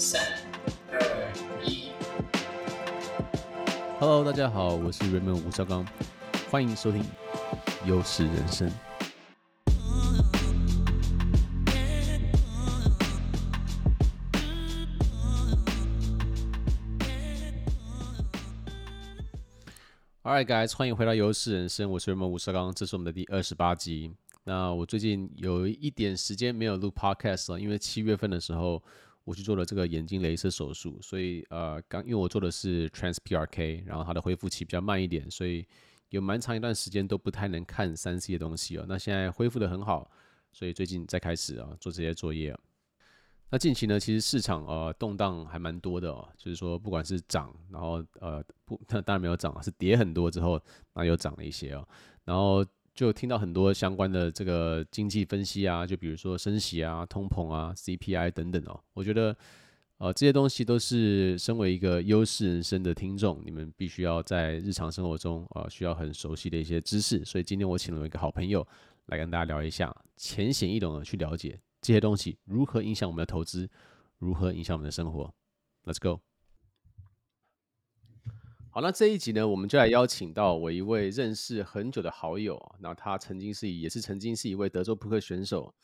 三、二、一。Hello，大家好，我是 Raymond 吴绍刚，欢迎收听优势人生。Alright, guys，欢迎回到优势人生，我是 Raymond 吴绍刚，这是我们的第二十八集。那我最近有一点时间没有录 podcast 了，因为七月份的时候我去做了这个眼睛镭射手术，所以呃刚因为我做的是 TransPRK，然后它的恢复期比较慢一点，所以有蛮长一段时间都不太能看三 C 的东西哦。那现在恢复得很好，所以最近再开始啊做这些作业。那近期呢，其实市场呃动荡还蛮多的哦，就是说不管是涨，然后呃不，那当然没有涨啊，是跌很多之后，那又涨了一些哦，然后。就听到很多相关的这个经济分析啊，就比如说升息啊、通膨啊、CPI 等等哦。我觉得，呃，这些东西都是身为一个优势人生的听众，你们必须要在日常生活中啊、呃，需要很熟悉的一些知识。所以今天我请了一个好朋友来跟大家聊一下，浅显易懂的去了解这些东西如何影响我们的投资，如何影响我们的生活。Let's go。好，那这一集呢，我们就来邀请到我一位认识很久的好友，那他曾经是也是曾经是一位德州扑克选手，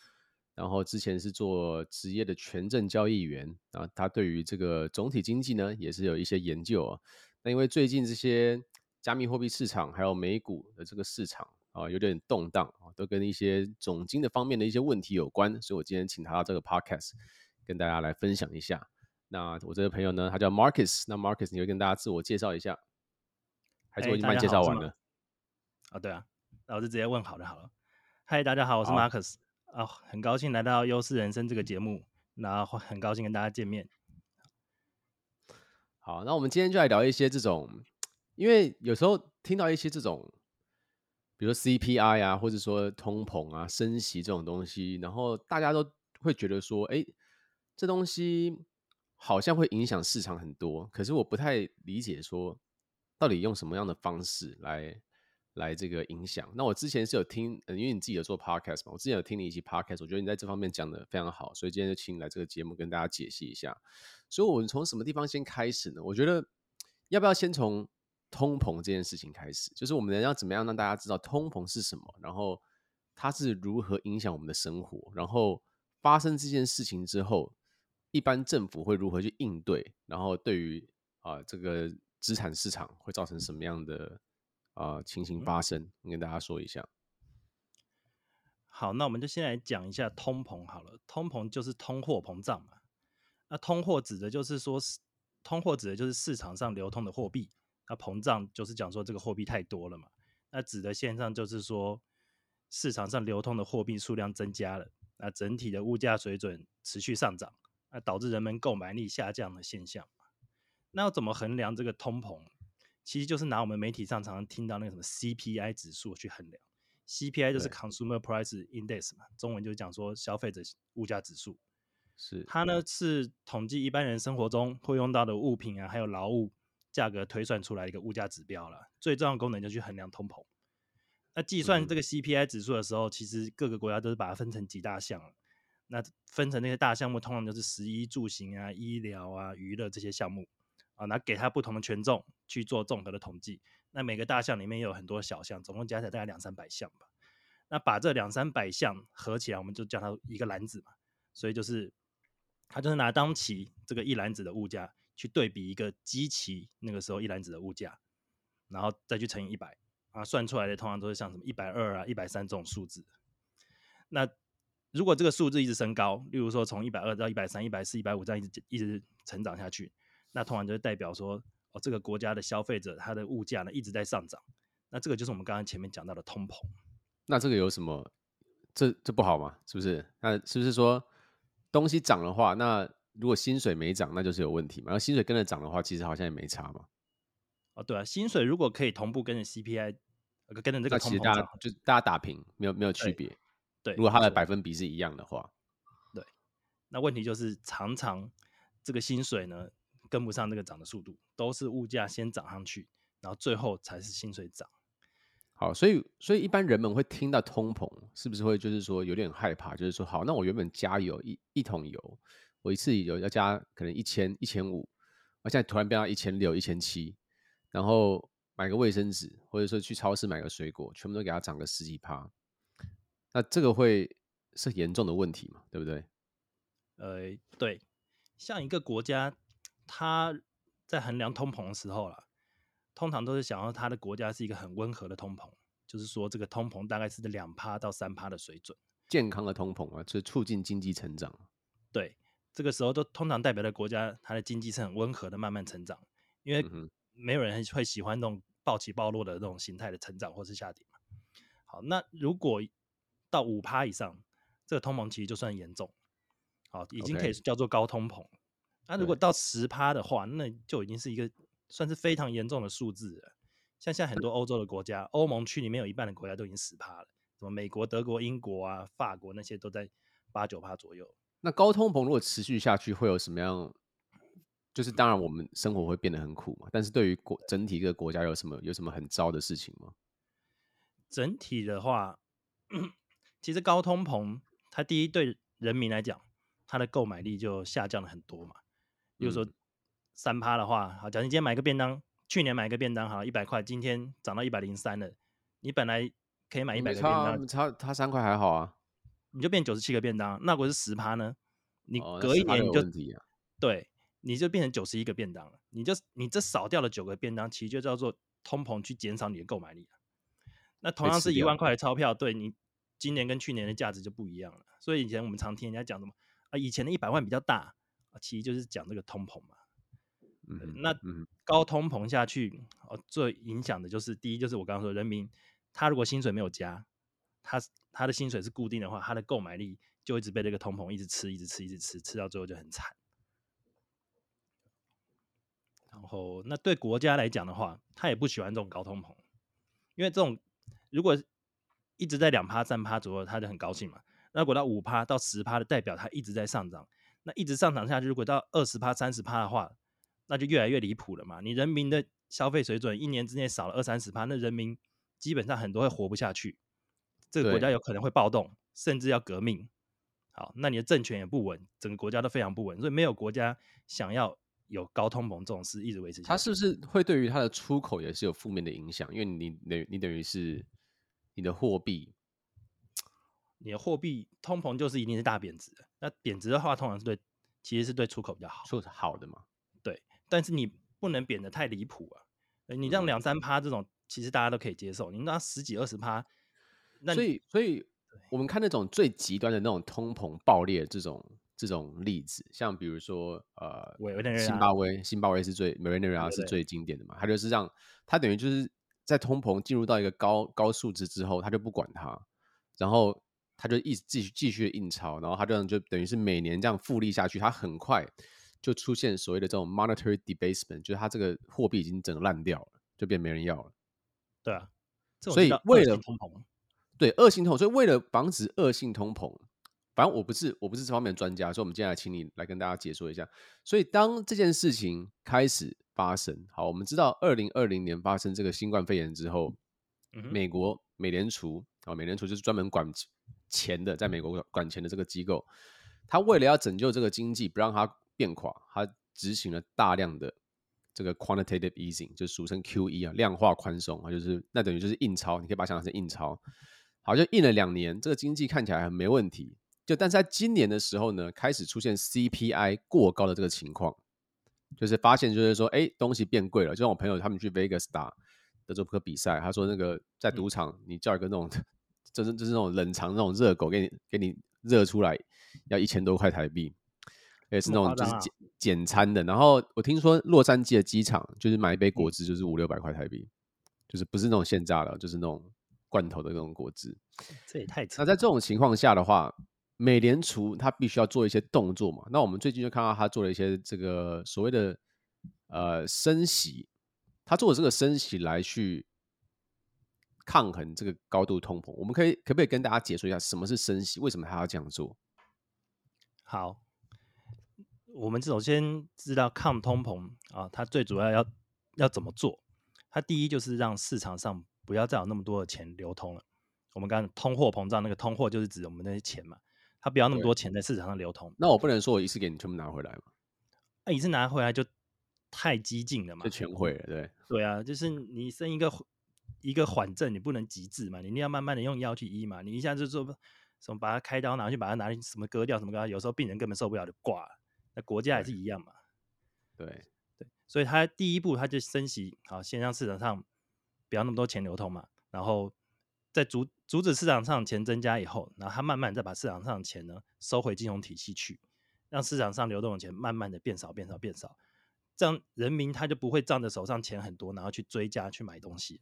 然后之前是做职业的权证交易员，啊，他对于这个总体经济呢也是有一些研究啊。那因为最近这些加密货币市场还有美股的这个市场啊有点动荡啊，都跟一些总经的方面的一些问题有关，所以我今天请他到这个 podcast 跟大家来分享一下。那我这个朋友呢，他叫 Marcus。那 Marcus，你会跟大家自我介绍一下，还是我已经帮你介绍完了？啊、哦，对啊，那我就直接问好了好了。嗨，大家好，我是 Marcus 啊、哦，很高兴来到优势人生这个节目，然后很高兴跟大家见面。好，那我们今天就来聊一些这种，因为有时候听到一些这种，比如说 CPI 啊，或者说通膨啊、升息这种东西，然后大家都会觉得说，哎，这东西。好像会影响市场很多，可是我不太理解说到底用什么样的方式来来这个影响。那我之前是有听，呃因为你自己有做 podcast 嘛，我之前有听你一期 podcast，我觉得你在这方面讲的非常好，所以今天就请你来这个节目跟大家解析一下。所以我们从什么地方先开始呢？我觉得要不要先从通膨这件事情开始？就是我们要怎么样让大家知道通膨是什么，然后它是如何影响我们的生活，然后发生这件事情之后。一般政府会如何去应对？然后对于啊、呃、这个资产市场会造成什么样的啊、呃、情形发生？你跟大家说一下。好，那我们就先来讲一下通膨好了。通膨就是通货膨胀嘛。那通货指的就是说，通货指的就是市场上流通的货币。那膨胀就是讲说这个货币太多了嘛。那指的现象就是说，市场上流通的货币数量增加了，那整体的物价水准持续上涨。那导致人们购买力下降的现象。那要怎么衡量这个通膨？其实就是拿我们媒体上常常听到那个什么 CPI 指数去衡量。CPI 就是 Consumer Price Index 嘛，中文就是讲说消费者物价指数。是它呢是统计一般人生活中会用到的物品啊，还有劳务价格推算出来一个物价指标了。最重要的功能就去衡量通膨。那计算这个 CPI 指数的时候，其实各个国家都是把它分成几大项。那分成那些大项目，通常就是食衣住行啊、医疗啊、娱乐这些项目啊，那给它不同的权重去做综合的统计。那每个大项里面有很多小项，总共加起来大概两三百项吧。那把这两三百项合起来，我们就叫它一个篮子嘛。所以就是它就是拿当期这个一篮子的物价去对比一个基期那个时候一篮子的物价，然后再去乘以一百啊，算出来的通常都是像什么一百二啊、一百三这种数字。那如果这个数字一直升高，例如说从一百二到一百三、一百四、一百五这样一直一直成长下去，那通常就代表说，哦，这个国家的消费者他的物价呢一直在上涨，那这个就是我们刚刚前面讲到的通膨。那这个有什么？这这不好吗？是不是？那是不是说东西涨的话，那如果薪水没涨，那就是有问题嘛？然后薪水跟着涨的话，其实好像也没差嘛。哦，对啊，薪水如果可以同步跟着 CPI，跟着这个通膨涨，其实大家就大家打平，没有没有区别。对，如果它的百分比是一样的话，对，那问题就是常常这个薪水呢跟不上这个涨的速度，都是物价先涨上去，然后最后才是薪水涨。好，所以所以一般人们会听到通膨，是不是会就是说有点害怕？就是说，好，那我原本加油一一桶油，我一次油要加可能一千一千五，我现在突然变到一千六一千七，然后买个卫生纸，或者说去超市买个水果，全部都给它涨个十几趴，那这个会是严重的问题嘛？对不对？呃，对，像一个国家，它在衡量通膨的时候啦，通常都是想要它的国家是一个很温和的通膨，就是说这个通膨大概是两趴到三趴的水准，健康的通膨啊，就是促进经济成长。对，这个时候都通常代表的国家，它的经济是很温和的慢慢成长，因为没有人会喜欢那种暴起暴落的这种形态的成长或是下跌嘛。好，那如果到五趴以上，这个通膨其实就算严重。好，已经可以叫做高通膨。那如果到十趴的话，那就已经是一个算是非常严重的数字了。像现在很多欧洲的国家，欧盟区里面有一半的国家都已经十趴了，什么美国、德国、英国啊、法国那些都在八九趴左右。那高通膨如果持续下去，会有什么样？就是当然我们生活会变得很苦嘛，但是对于国整体一个国家有什么有什么很糟的事情吗？整体的话，其实高通膨它第一对人民来讲。它的购买力就下降了很多嘛。比如说三趴的话，好，假如你今天买个便当，去年买个便当好一百块，今天涨到一百零三了，你本来可以买一百个便当，差差三块还好啊，你就变九十七个便当。那如果是十趴呢？你隔一年你就、哦啊、对，你就变成九十一个便当了。你就你这少掉了九个便当，其实就叫做通膨去减少你的购买力。那同样是一万块的钞票，对你今年跟去年的价值就不一样了。所以以前我们常听人家讲什么啊？以前的一百万比较大啊，其实就是讲这个通膨嘛。嗯，那高通膨下去，哦，最影响的就是第一，就是我刚刚说，人民他如果薪水没有加，他他的薪水是固定的话，他的购买力就一直被这个通膨一直吃，一直吃，一直吃，吃到最后就很惨。然后，那对国家来讲的话，他也不喜欢这种高通膨，因为这种如果一直在两趴、三趴左右，他就很高兴嘛。那如果到五趴到十趴的，代表它一直在上涨。那一直上涨下去，如果到二十趴、三十趴的话，那就越来越离谱了嘛。你人民的消费水准一年之内少了二三十趴，那人民基本上很多会活不下去。这个国家有可能会暴动，甚至要革命。好，那你的政权也不稳，整个国家都非常不稳，所以没有国家想要有高通膨这种事一直维持下去。它是不是会对于它的出口也是有负面的影响？因为你等你等于是你的货币。你的货币通膨就是一定是大贬值的，那贬值的话，通常是对，其实是对出口比较好，出口好的嘛。对，但是你不能贬得太离谱啊。你这样两三趴这种，其实大家都可以接受。你那十几二十趴，那所以所以我们看那种最极端的那种通膨爆裂这种这种例子，像比如说呃，新巴威，新巴威是最，委内瑞拉是最经典的嘛。它就是让它等于就是在通膨进入到一个高高数值之后，他就不管它，然后。他就一直继续继续印钞，然后他这样就等于是每年这样复利下去，他很快就出现所谓的这种 monetary debasement，就是他这个货币已经整个烂掉了，就变没人要了。对啊，所以为了通膨，对恶性通膨，所以为了防止恶性通膨，反正我不是我不是这方面的专家，所以我们接下来请你来跟大家解说一下。所以当这件事情开始发生，好，我们知道二零二零年发生这个新冠肺炎之后，嗯、美国美联储啊，美联储就是专门管。钱的，在美国管钱的这个机构，他为了要拯救这个经济，不让它变垮，他执行了大量的这个 quantitative easing，就俗称 QE 啊，量化宽松啊，就是那等于就是印钞，你可以把它想象成印钞。好，就印了两年，这个经济看起来很没问题，就但是在今年的时候呢，开始出现 CPI 过高的这个情况，就是发现就是说，哎，东西变贵了。就像我朋友他们去 Vegas 打德州扑克比赛，他说那个在赌场你叫一个那种。就是就是那种冷藏那种热狗，给你给你热出来，要一千多块台币，也是那种就是简简餐的。然后我听说洛杉矶的机场，就是买一杯果汁就是五六百块台币，就是不是那种现榨的，就是那种罐头的那种果汁。这也太……那在这种情况下的话，美联储它必须要做一些动作嘛。那我们最近就看到他做了一些这个所谓的呃升息，他做的这个升息来去。抗衡这个高度通膨，我们可以可不可以跟大家解说一下什么是升息？为什么他要这样做？好，我们首先知道抗通膨啊，它最主要要要怎么做？它第一就是让市场上不要再有那么多的钱流通了。我们刚刚通货膨胀，那个通货就是指我们那些钱嘛，他不要那么多钱在市场上流通。那我不能说我一次给你全部拿回来嘛？那、啊、一次拿回来就太激进了嘛，就全毁了，对。对啊，就是你生一个一个缓症，你不能急治嘛，你一定要慢慢的用药去医嘛。你一下就做什么把它开刀拿去把它拿去什么割掉什么割掉，有时候病人根本受不了就挂了。那国家也是一样嘛。对对，所以他第一步他就升息，好，先让市场上不要那么多钱流通嘛，然后在阻阻止市场上钱增加以后，然后他慢慢再把市场上的钱呢收回金融体系去，让市场上流动的钱慢慢的变少变少变少，这样人民他就不会仗着手上钱很多，然后去追加去买东西，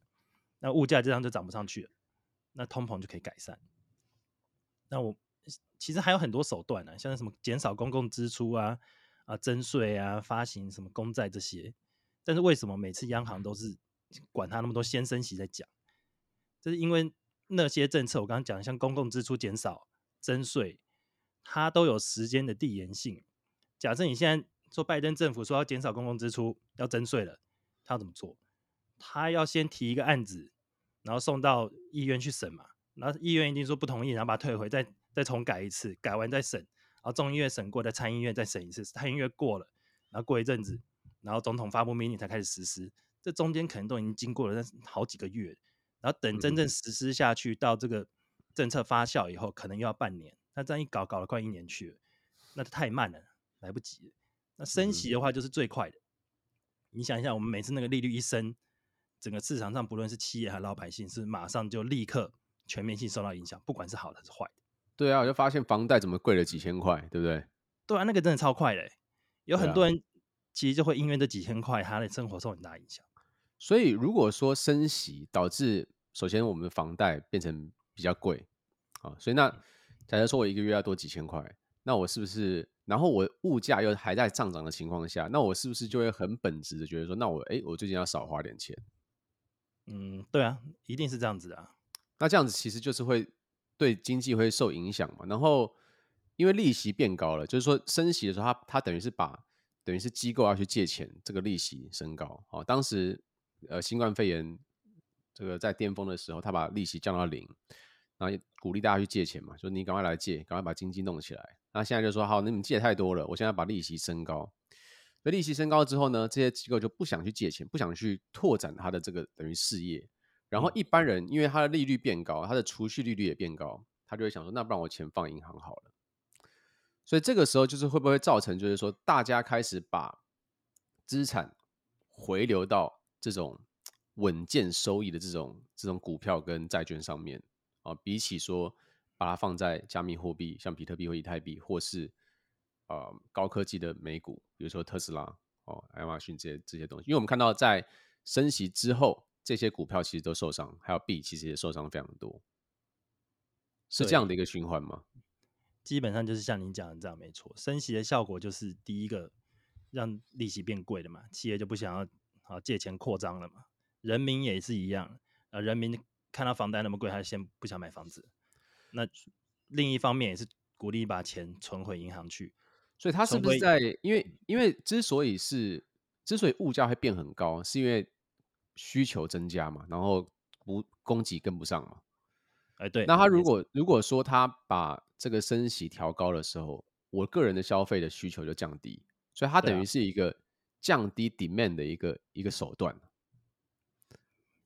那物价这样就涨不上去了，那通膨就可以改善。那我其实还有很多手段呢、像什么减少公共支出啊。啊，征税啊，发行什么公债这些，但是为什么每次央行都是管他那么多先升息在讲？这是因为那些政策，我刚刚讲，像公共支出减少、征税，它都有时间的递延性。假设你现在说拜登政府说要减少公共支出、要征税了，他要怎么做？他要先提一个案子，然后送到议院去审嘛，然后议院一定说不同意，然后把它退回，再再重改一次，改完再审。然后众议院审过，再参议院再审一次，参议院过了，然后过一阵子，然后总统发布命令才开始实施。这中间可能都已经经过了好几个月，然后等真正实施下去，到这个政策发酵以后，可能又要半年。那这样一搞，搞了快一年去了，那太慢了，来不及了。那升息的话就是最快的。你想一下，我们每次那个利率一升，整个市场上不论是企业还是老百姓，是马上就立刻全面性受到影响，不管是好的还是坏的。对啊，我就发现房贷怎么贵了几千块，对不对？对啊，那个真的超快的，有很多人其实就会因为这几千块，他的生活受很大影响。所以如果说升息导致，首先我们的房贷变成比较贵啊，所以那假设说我一个月要多几千块，那我是不是？然后我物价又还在上涨的情况下，那我是不是就会很本质的觉得说，那我哎，我最近要少花点钱？嗯，对啊，一定是这样子的啊。那这样子其实就是会。对经济会受影响嘛？然后因为利息变高了，就是说升息的时候，它它等于是把等于是机构要去借钱，这个利息升高。哦，当时呃新冠肺炎这个在巅峰的时候，他把利息降到零，然后鼓励大家去借钱嘛，说你赶快来借，赶快把经济弄起来。那现在就说好，那你们借太多了，我现在把利息升高。那利息升高之后呢，这些机构就不想去借钱，不想去拓展他的这个等于事业。然后一般人因为他的利率变高，他的储蓄利率也变高，他就会想说，那不然我钱放银行好了。所以这个时候就是会不会造成，就是说大家开始把资产回流到这种稳健收益的这种这种股票跟债券上面啊，比起说把它放在加密货币，像比特币或以太币，或是呃高科技的美股，比如说特斯拉哦、亚马逊这些这些东西，因为我们看到在升息之后。这些股票其实都受伤，还有币其实也受伤非常多，是这样的一个循环吗？基本上就是像您讲的这样，没错。升息的效果就是第一个让利息变贵了嘛，企业就不想要好借钱扩张了嘛。人民也是一样，呃，人民看到房贷那么贵，他先不想买房子。那另一方面也是鼓励把钱存回银行去，所以他是不是在？因为因为之所以是之所以物价会变很高，是因为。需求增加嘛，然后不供给跟不上嘛，哎，对。那他如果如果说他把这个升息调高的时候，我个人的消费的需求就降低，所以它等于是一个降低 demand 的一个一个手段。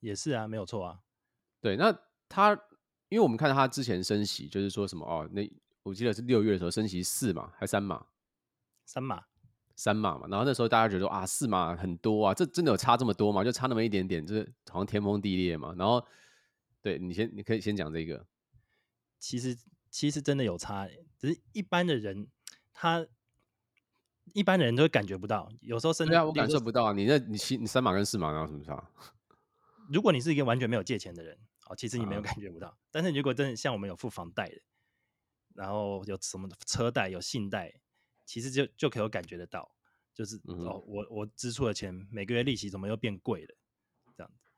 也是啊，没有错啊。对，那他因为我们看到他之前升息，就是说什么哦，那我记得是六月的时候升息四嘛还三码？三码。三码嘛，然后那时候大家觉得说啊，四码很多啊，这真的有差这么多吗？就差那么一点点，就是好像天崩地裂嘛。然后，对你先，你可以先讲这个。其实，其实真的有差，只是一般的人，他一般的人都会感觉不到。有时候甚至我感受不到啊。你那，你七，你三码跟四码有什么差？如果你是一个完全没有借钱的人，哦，其实你没有感觉不到。啊、但是如果真的像我们有付房贷的，然后有什么车贷、有信贷。其实就就可以有感觉得到，就是、嗯、哦，我我支出的钱每个月利息怎么又变贵了，这样子。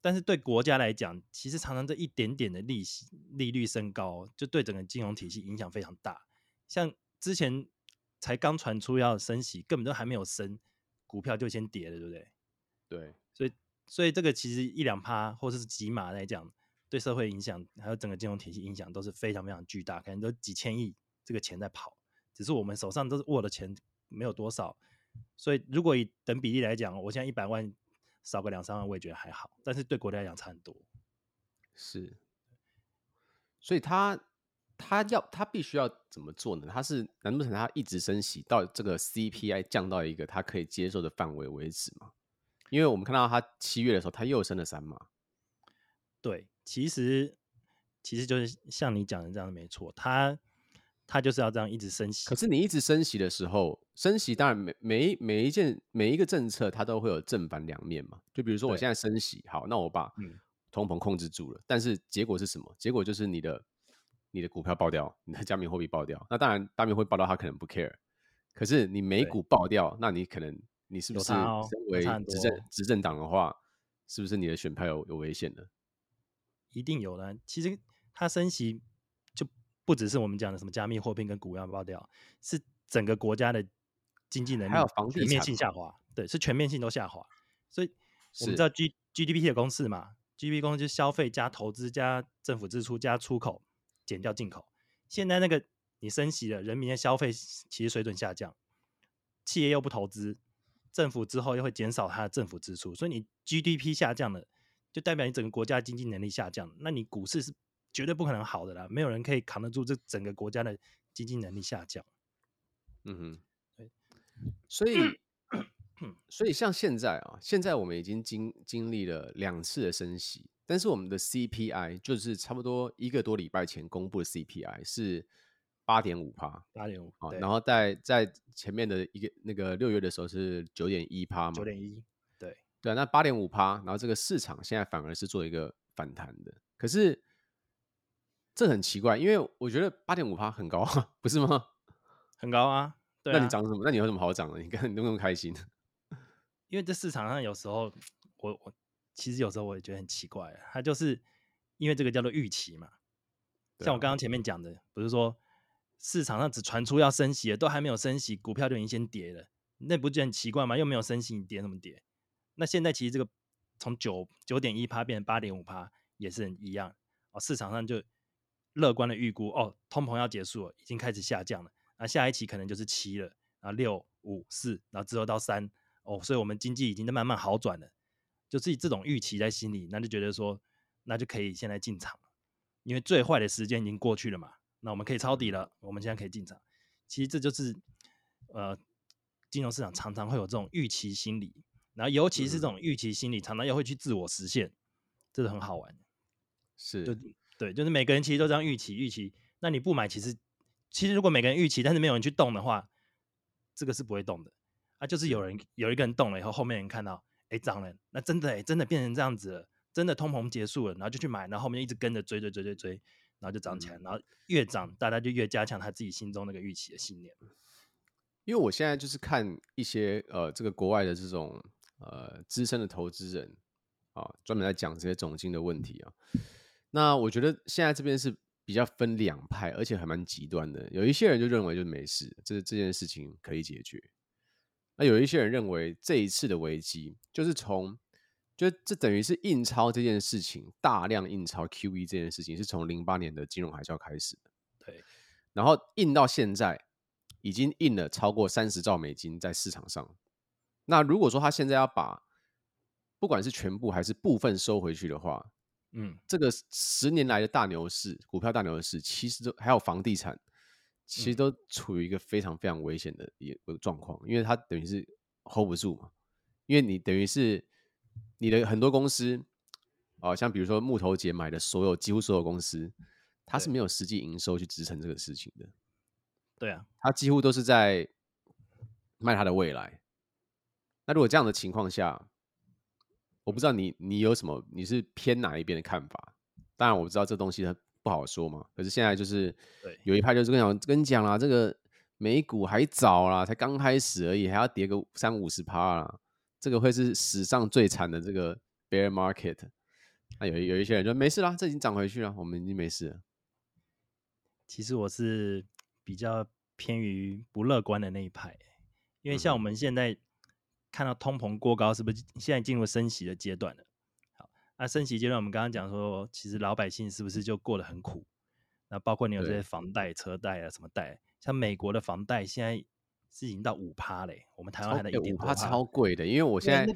但是对国家来讲，其实常常这一点点的利息利率升高，就对整个金融体系影响非常大。像之前才刚传出要升息，根本都还没有升，股票就先跌了，对不对？对，所以所以这个其实一两趴或者是几码来讲，对社会影响还有整个金融体系影响都是非常非常巨大，可能都几千亿这个钱在跑，只是我们手上都是握的钱没有多少，所以如果以等比例来讲，我现在一百万少个两三万，我也觉得还好，但是对国家来讲差很多。是，所以他他要他必须要怎么做呢？他是难不成他一直升息到这个 CPI 降到一个他可以接受的范围为止吗？因为我们看到他七月的时候，他又升了三码。对，其实其实就是像你讲的这样，没错，他他就是要这样一直升息。可是你一直升息的时候，升息当然每每每一件每一个政策，它都会有正反两面嘛。就比如说我现在升息，好，那我把通膨控制住了，但是结果是什么？结果就是你的你的股票爆掉，你的加密货币爆掉。那当然，加密货币爆掉，他可能不 care。可是你美股爆掉，那你可能。你是不是身为执政执政党的话，是不是你的选票有有危险呢？一定有的。其实它升息就不只是我们讲的什么加密货币跟股票爆掉，是整个国家的经济能力还有房地面性下滑。对，是全面性都下滑。所以我们知道 G GDP 的公式嘛，GDP 公式就是消费加投资加政府支出加出口减掉进口。现在那个你升息了，人民的消费其实水准下降，企业又不投资。政府之后又会减少它的政府支出，所以你 GDP 下降了，就代表你整个国家经济能力下降，那你股市是绝对不可能好的啦，没有人可以扛得住这整个国家的经济能力下降。嗯哼，对，所以，所以像现在啊，现在我们已经经经历了两次的升息，但是我们的 CPI 就是差不多一个多礼拜前公布的 CPI 是。八点五趴，八点五啊，然后在在前面的一个那个六月的时候是九点一趴嘛，九点一，对对，那八点五趴，然后这个市场现在反而是做一个反弹的，可是这很奇怪，因为我觉得八点五趴很高啊，不是吗？很高啊，对啊，那你涨什么？那你有什么好涨的？你看你那么开心，因为这市场上有时候我我其实有时候我也觉得很奇怪，它就是因为这个叫做预期嘛，像我刚刚前面讲的，不是说。市场上只传出要升息了，都还没有升息，股票就已经先跌了，那不就很奇怪吗？又没有升息，你跌什么跌？那现在其实这个从九九点一趴变成八点五趴，也是很一样哦。市场上就乐观的预估，哦，通膨要结束了，已经开始下降了，那下一期可能就是七了，然后六五四，然后之后到三，哦，所以我们经济已经在慢慢好转了，就自己这种预期在心里，那就觉得说，那就可以现在进场了，因为最坏的时间已经过去了嘛。那我们可以抄底了，我们现在可以进场。其实这就是呃，金融市场常常会有这种预期心理，然后尤其是这种预期心理，常常又会去自我实现，这是很好玩。是，就对，就是每个人其实都这样预期预期。那你不买，其实其实如果每个人预期，但是没有人去动的话，这个是不会动的。啊，就是有人有一个人动了以后，后面人看到，哎，涨了，那真的哎，真的变成这样子了，真的通膨结束了，然后就去买，然后后面一直跟着追追追追追。然后就涨起来，然后越涨，大家就越加强他自己心中那个预期的信念。因为我现在就是看一些呃，这个国外的这种呃资深的投资人啊，专门在讲这些总经的问题啊。那我觉得现在这边是比较分两派，而且还蛮极端的。有一些人就认为就没事，这这件事情可以解决。那有一些人认为这一次的危机就是从。就这等于是印钞这件事情，大量印钞 QE 这件事情是从零八年的金融海啸开始的，对，然后印到现在已经印了超过三十兆美金在市场上。那如果说他现在要把不管是全部还是部分收回去的话，嗯，这个十年来的大牛市，股票大牛市，其实都还有房地产，其实都处于一个非常非常危险的一个状况，因为它等于是 hold 不住嘛，因为你等于是。你的很多公司，啊，像比如说木头姐买的所有，几乎所有公司，它是没有实际营收去支撑这个事情的。对啊，它几乎都是在卖它的未来。那如果这样的情况下，我不知道你你有什么，你是偏哪一边的看法？当然我知道这东西它不好说嘛。可是现在就是，有一派就是跟讲跟你讲啦，这个美股还早啦，才刚开始而已，还要跌个三五十趴啦。这个会是史上最惨的这个 bear market，那有有一些人就没事啦，这已经涨回去了，我们已经没事了。其实我是比较偏于不乐观的那一派，因为像我们现在看到通膨过高，是不是现在进入升息的阶段了？好，那升息阶段，我们刚刚讲说，其实老百姓是不是就过得很苦？那包括你有这些房贷、车贷啊，什么贷？像美国的房贷现在是已经到五趴嘞，我们台湾还在一点五趴，超贵的。因为我现在，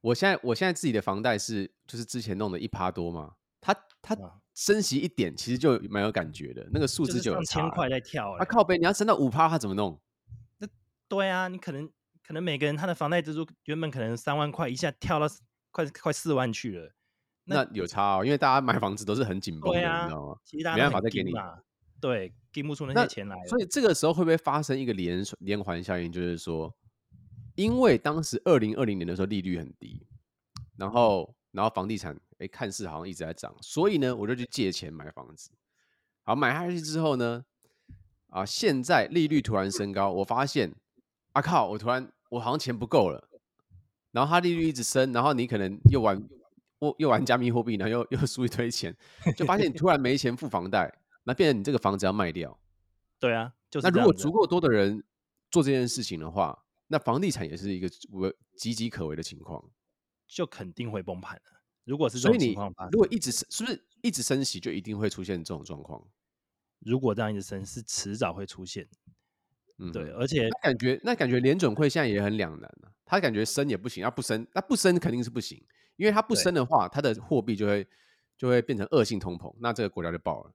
我现在，我现在自己的房贷是就是之前弄的一趴多嘛，它它升息一点，其实就蛮有感觉的，那个数字就有千块在跳。啊靠背，你要升到五趴，它怎么弄？那对啊，你可能可能每个人他的房贷支出原本可能三万块，一下跳到快快四万去了。那有差哦，因为大家买房子都是很紧绷的，啊、你知道吗？没办法再给你，对，给不出那些钱来。所以这个时候会不会发生一个连连环效应？就是说，因为当时二零二零年的时候利率很低，然后然后房地产哎看似好像一直在涨，所以呢我就去借钱买房子。好，买下去之后呢，啊现在利率突然升高，我发现啊靠，我突然我好像钱不够了，然后它利率一直升，然后你可能又玩。又又玩加密货币，然后又又输一堆钱，就发现你突然没钱付房贷，那变成你这个房子要卖掉。对啊，就是那如果足够多的人做这件事情的话，那房地产也是一个岌岌可危的情况，就肯定会崩盘了。如果是这种情况，如果一直是是不是一直升息，就一定会出现这种状况？如果这样一直升，是迟早会出现。嗯，对，而且感觉那感觉联准会现在也很两难啊，他感觉升也不行，啊不升，那不升肯定是不行。因为它不升的话，它的货币就会就会变成恶性通膨，那这个国家就爆了。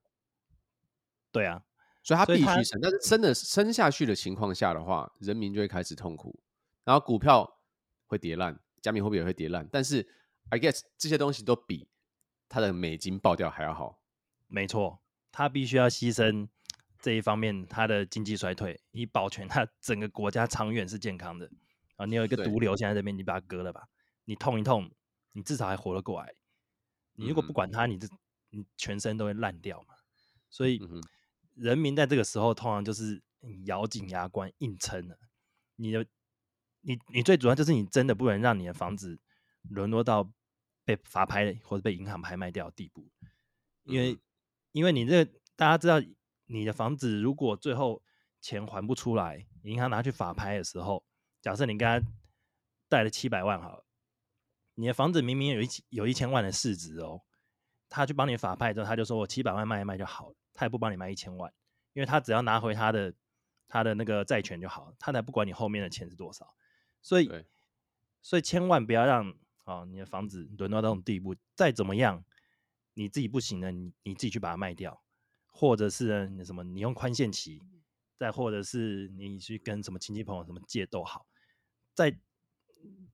对啊，所以它必须升。但是升的升下去的情况下的话，人民就会开始痛苦，然后股票会跌烂，加密货币也会跌烂。但是 I guess 这些东西都比它的美金爆掉还要好。没错，它必须要牺牲这一方面，它的经济衰退，以保全它整个国家长远是健康的。啊，你有一个毒瘤现在这边，你把它割了吧，你痛一痛。你至少还活了过来。你如果不管它，你这你全身都会烂掉嘛。所以，人民在这个时候通常就是咬紧牙关硬撑了。你的，你你最主要就是你真的不能让你的房子沦落到被法拍或者被银行拍卖掉的地步。因为，因为你这个大家知道，你的房子如果最后钱还不出来，银行拿去法拍的时候，假设你刚才贷了七百万好了。你的房子明明有一有一千万的市值哦，他去帮你法拍之后，他就说我七百万卖一卖就好了，他也不帮你卖一千万，因为他只要拿回他的他的那个债权就好了，他才不管你后面的钱是多少。所以，所以千万不要让啊、哦、你的房子沦落到这种地步，再怎么样你自己不行了，你你自己去把它卖掉，或者是你什么你用宽限期，再或者是你去跟什么亲戚朋友什么借都好，在。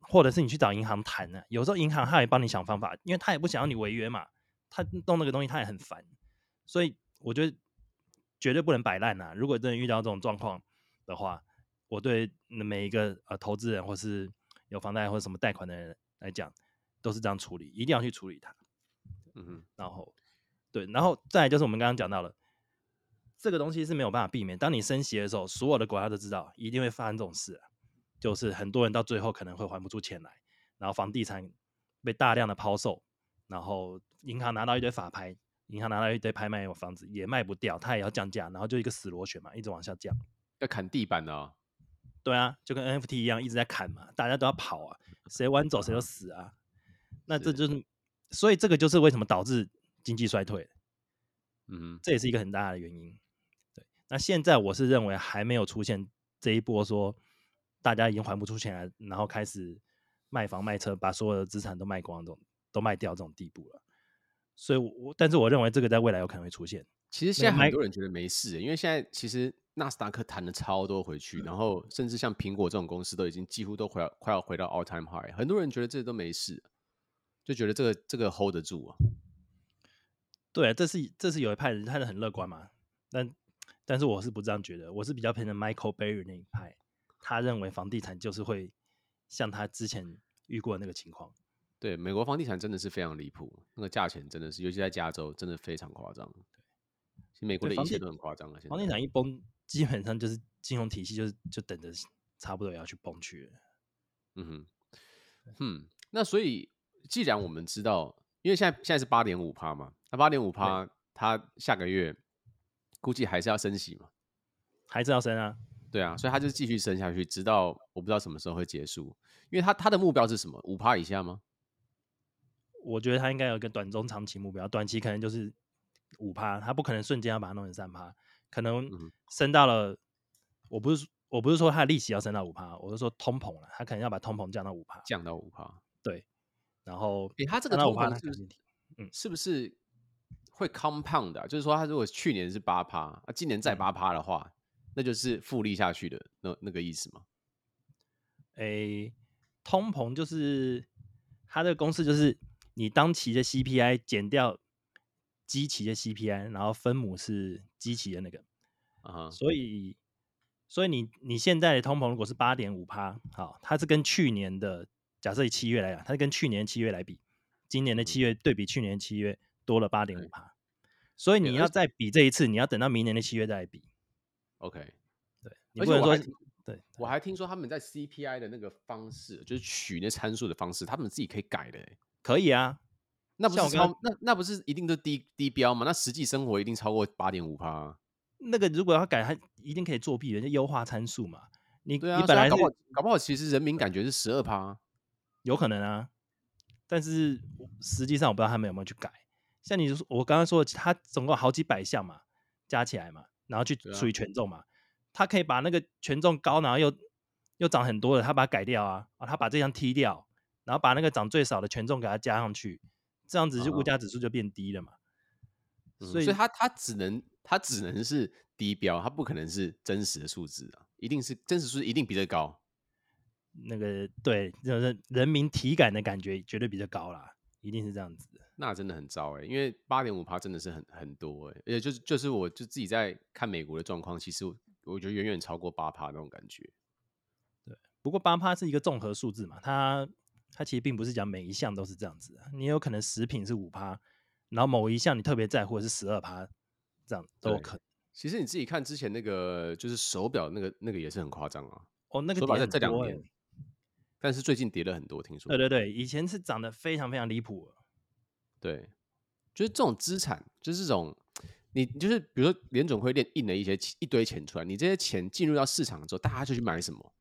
或者是你去找银行谈呢？有时候银行他也帮你想方法，因为他也不想要你违约嘛，他弄那个东西他也很烦，所以我觉得绝对不能摆烂呐。如果真的遇到这种状况的话，我对每一个呃投资人或是有房贷或者什么贷款的人来讲，都是这样处理，一定要去处理它。嗯哼，然后对，然后再来就是我们刚刚讲到了，这个东西是没有办法避免。当你升息的时候，所有的国家都知道一定会发生这种事啊。就是很多人到最后可能会还不出钱来，然后房地产被大量的抛售，然后银行拿到一堆法拍，银行拿到一堆拍卖有房子也卖不掉，它也要降价，然后就一个死螺旋嘛，一直往下降，要砍地板呢、哦。对啊，就跟 NFT 一样，一直在砍嘛，大家都要跑啊，谁晚走谁就死啊。那这就是，是所以这个就是为什么导致经济衰退。嗯，这也是一个很大的原因。对，那现在我是认为还没有出现这一波说。大家已经还不出钱来，然后开始卖房卖车，把所有的资产都卖光，这种都卖掉这种地步了。所以我，我但是我认为这个在未来有可能会出现。其实现在很多人觉得没事，因为现在其实纳斯达克弹了超多回去，然后甚至像苹果这种公司都已经几乎都回要快要回到 all time high，很多人觉得这都没事，就觉得这个这个 hold 得住啊。对，这是这是有一派人，他是很乐观嘛。但但是我是不这样觉得，我是比较偏的 Michael Barry 那一派。他认为房地产就是会像他之前遇过那个情况。对，美国房地产真的是非常离谱，那个价钱真的是，尤其在加州，真的非常夸张。对，其实美国的一切都很夸张了。房地产一崩，基本上就是金融体系就是就等着差不多也要去崩去了。嗯哼，嗯，那所以既然我们知道，因为现在现在是八点五趴嘛，那八点五趴，它下个月估计还是要升息嘛，还是要升啊。对啊，所以他就继续升下去，直到我不知道什么时候会结束。因为他他的目标是什么？五趴以下吗？我觉得他应该有一个短中长期目标，短期可能就是五趴，他不可能瞬间要把它弄成三趴，可能升到了，我不是我不是说他的利息要升到五趴，我是说通膨了，他可能要把通膨降到五趴，降到五趴，对，然后诶，他这个通膨是不是，嗯，是不是会 compound 的？就是说，他如果去年是八趴，啊，今年再八趴的话，那就是复利下去的那那个意思吗？诶，通膨就是它的公式就是。你当期的 CPI 减掉基期的 CPI，然后分母是基期的那个，uh huh. 所以，所以你你现在的通膨如果是八点五趴，好，它是跟去年的假设以七月来讲，它是跟去年七月来比，今年的七月对比去年七月多了八点五趴，所以你要再比这一次，你要等到明年的七月再来比。OK，对，你不能说对，我还听说他们在 CPI 的那个方式，就是取那参数的方式，他们自己可以改的。可以啊，那不是超那那不是一定都低低标吗？那实际生活一定超过八点五趴。那个如果要改，它一定可以作弊人家优化参数嘛。你你本来搞不好搞不好，其实人民感觉是十二趴，有可能啊。但是实际上我不知道他们有没有去改。像你我刚刚说的，它总共好几百项嘛，加起来嘛，然后去属于权重嘛，他、啊、可以把那个权重高，然后又又涨很多的，他把它改掉啊，啊，他把这项踢掉。然后把那个涨最少的权重给它加上去，这样子就物价指数就变低了嘛。嗯、所以，所以它它只能他只能是低标，他不可能是真实的数字啊，一定是真实数字一定比这高。那个对，就是人民体感的感觉绝对比较高啦，一定是这样子的。那真的很糟哎、欸，因为八点五趴真的是很很多哎、欸，而且就是就是我就自己在看美国的状况，其实我我觉得远远超过八趴那种感觉。对，不过八趴是一个综合数字嘛，它。它其实并不是讲每一项都是这样子的，你有可能食品是五趴，然后某一项你特别在乎的是十二趴，这样都有可能。其实你自己看之前那个就是手表那个那个也是很夸张啊。哦，那个手表在这两年，但是最近跌了很多，听说。对对对，以前是涨得非常非常离谱。对，就是这种资产，就是这种你就是比如说联总会印了一些一堆钱出来，你这些钱进入到市场之后，大家就去买什么？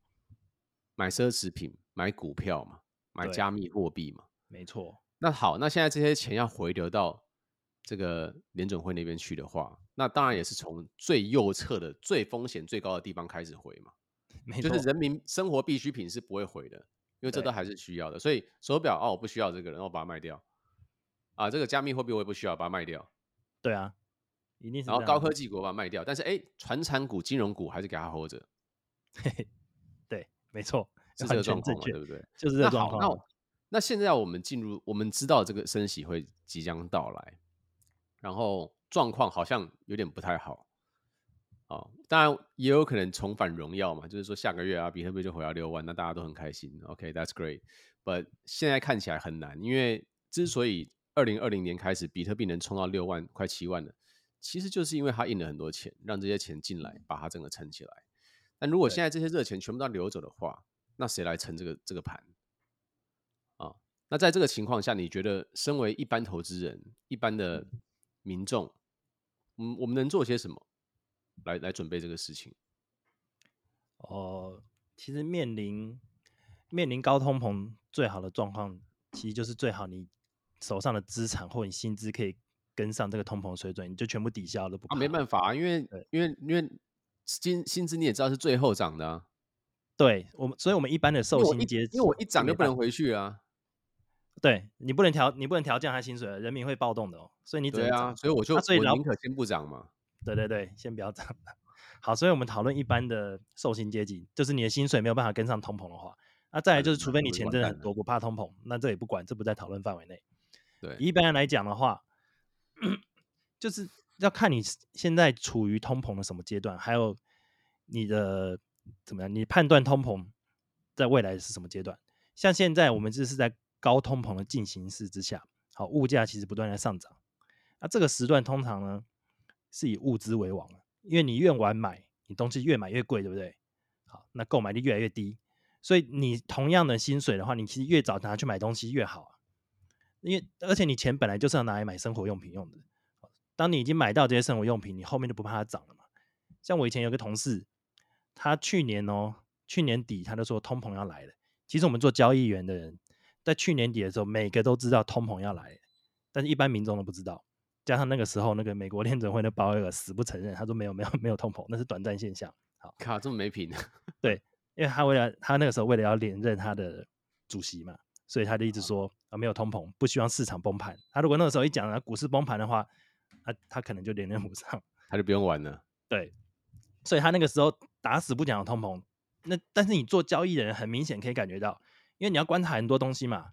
买奢侈品，买股票嘛。买加密货币嘛，没错。那好，那现在这些钱要回流到这个联准会那边去的话，那当然也是从最右侧的、最风险最高的地方开始回嘛。没错，就是人民生活必需品是不会回的，因为这都还是需要的。所以手表哦，我不需要这个，然后把它卖掉。啊，这个加密货币我也不需要，把它卖掉。对啊，一定是。然后高科技股把它卖掉，但是哎，传产股、金融股还是给它 hold 着。嘿嘿，对，没错。是这个状况嘛，对不对？就是这个状况。那好，那那现在我们进入，我们知道这个升息会即将到来，然后状况好像有点不太好。哦，当然也有可能重返荣耀嘛，就是说下个月啊，比特币就回到六万，那大家都很开心。OK，that's great。But 现在看起来很难，因为之所以二零二零年开始比特币能冲到六万、快七万的，其实就是因为它印了很多钱，让这些钱进来，把它整个撑起来。但如果现在这些热钱全部都流走的话，那谁来撑这个这个盘啊？那在这个情况下，你觉得身为一般投资人、一般的民众，嗯，我们能做些什么来来准备这个事情？哦，其实面临面临高通膨，最好的状况，其实就是最好你手上的资产或你薪资可以跟上这个通膨水准，你就全部抵消了不？啊，没办法啊，因为因为因为薪薪资你也知道是最后涨的啊。对我们，所以我们一般的寿薪阶级，因为我一涨就不能回去啊。对，你不能调，你不能调降他薪水，人民会暴动的哦。所以你只能涨，所以我就所以我宁可先不涨嘛。对对对，先不要涨。好，所以我们讨论一般的寿薪阶级，就是你的薪水没有办法跟上通膨的话，那再来就是，除非你钱真的很多，不怕通膨，那这也不管，这不在讨论范围内。对，一般来讲的话，就是要看你现在处于通膨的什么阶段，还有你的。怎么样？你判断通膨在未来是什么阶段？像现在我们这是在高通膨的进行式之下，好，物价其实不断在上涨。那这个时段通常呢是以物资为王，因为你越晚买，你东西越买越贵，对不对？好，那购买力越来越低，所以你同样的薪水的话，你其实越早拿去买东西越好。因为而且你钱本来就是要拿来买生活用品用的，当你已经买到这些生活用品，你后面就不怕它涨了嘛。像我以前有个同事。他去年哦，去年底他就说通膨要来了。其实我们做交易员的人，在去年底的时候，每个都知道通膨要来，但是一般民众都不知道。加上那个时候，那个美国联准会的鲍威尔死不承认，他说没有没有没有通膨，那是短暂现象。好，靠，这么没品。对，因为他为了他那个时候为了要连任他的主席嘛，所以他就一直说啊没有通膨，不希望市场崩盘。他如果那个时候一讲啊股市崩盘的话，他他可能就连任不上，他就不用玩了。对，所以他那个时候打死不讲通膨。那但是你做交易的人很明显可以感觉到，因为你要观察很多东西嘛，